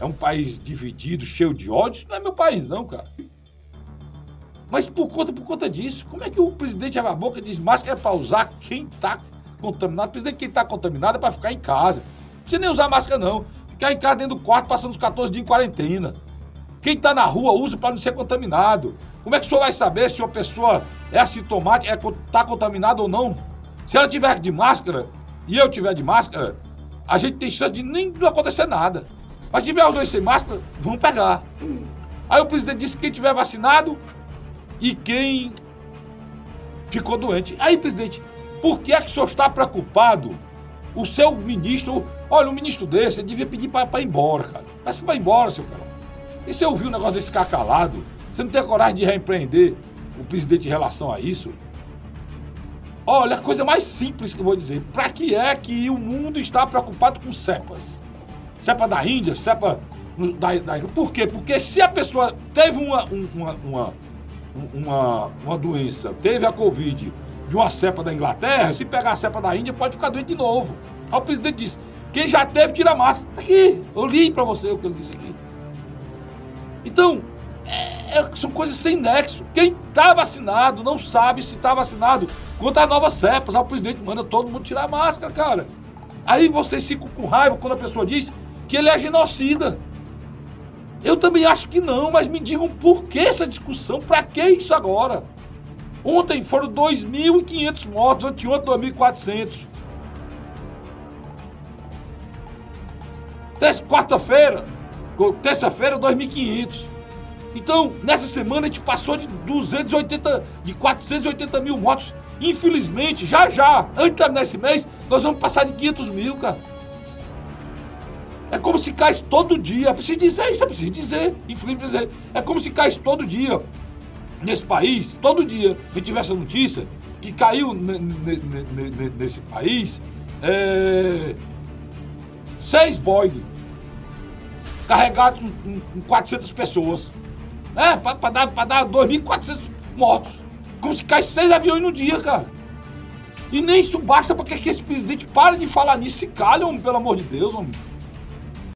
é um país dividido, cheio de ódio. Isso não é meu país, não, cara. Mas por conta, por conta disso, como é que o presidente abre a boca e diz máscara é para usar quem está contaminado? O presidente, quem está contaminado é para ficar em casa. Não precisa nem usar máscara, não. Ficar em casa dentro do quarto, passando os 14 dias em quarentena. Quem está na rua usa para não ser contaminado. Como é que o senhor vai saber se uma pessoa é assintomática, está é, tá contaminada ou não? Se ela tiver de máscara e eu tiver de máscara, a gente tem chance de nem acontecer nada. Mas tiver os dois sem máscara, vão pegar. Aí o presidente disse que quem tiver vacinado e quem ficou doente. Aí, presidente, por que é que o senhor está preocupado? O seu ministro, olha, um ministro desse, ele devia pedir para ir embora, cara. Peça para ir embora, seu cara. E você ouviu o negócio desse ficar calado? Você não tem coragem de reempreender o presidente em relação a isso? Olha, a coisa mais simples que eu vou dizer. Para que é que o mundo está preocupado com cepas? Cepa da Índia, cepa da, da Por quê? Porque se a pessoa teve uma, uma, uma, uma, uma doença, teve a Covid de uma cepa da Inglaterra, se pegar a cepa da Índia, pode ficar doente de novo. Aí o presidente disse: quem já teve, tira a máscara. Aqui, eu li para você o que ele disse aqui. Então, é, é, são coisas sem nexo. Quem está vacinado não sabe se está vacinado contra as novas cepas. Aí o presidente manda todo mundo tirar a máscara, cara. Aí vocês ficam com raiva quando a pessoa diz que ele é genocida. Eu também acho que não, mas me digam por que essa discussão, para que isso agora? Ontem foram 2.500 mortos, anteontem 2.400. Quarta-feira, terça-feira 2.500. Então, nessa semana a gente passou de 280, de 480 mil mortos. Infelizmente, já já, antes de terminar esse mês, nós vamos passar de 500 mil, cara. É como se cai todo dia. Preciso dizer isso, é preciso dizer. Infelizmente, dizer. É como se cai todo dia nesse país, todo dia, a gente tiver essa notícia, que caiu nesse país é, seis Boeing carregados com 400 pessoas. É, para dar, pra dar 2.400 mortos. Como se cai seis aviões no dia, cara. E nem isso basta para que esse presidente pare de falar nisso. Se calha, homem, pelo amor de Deus, homem.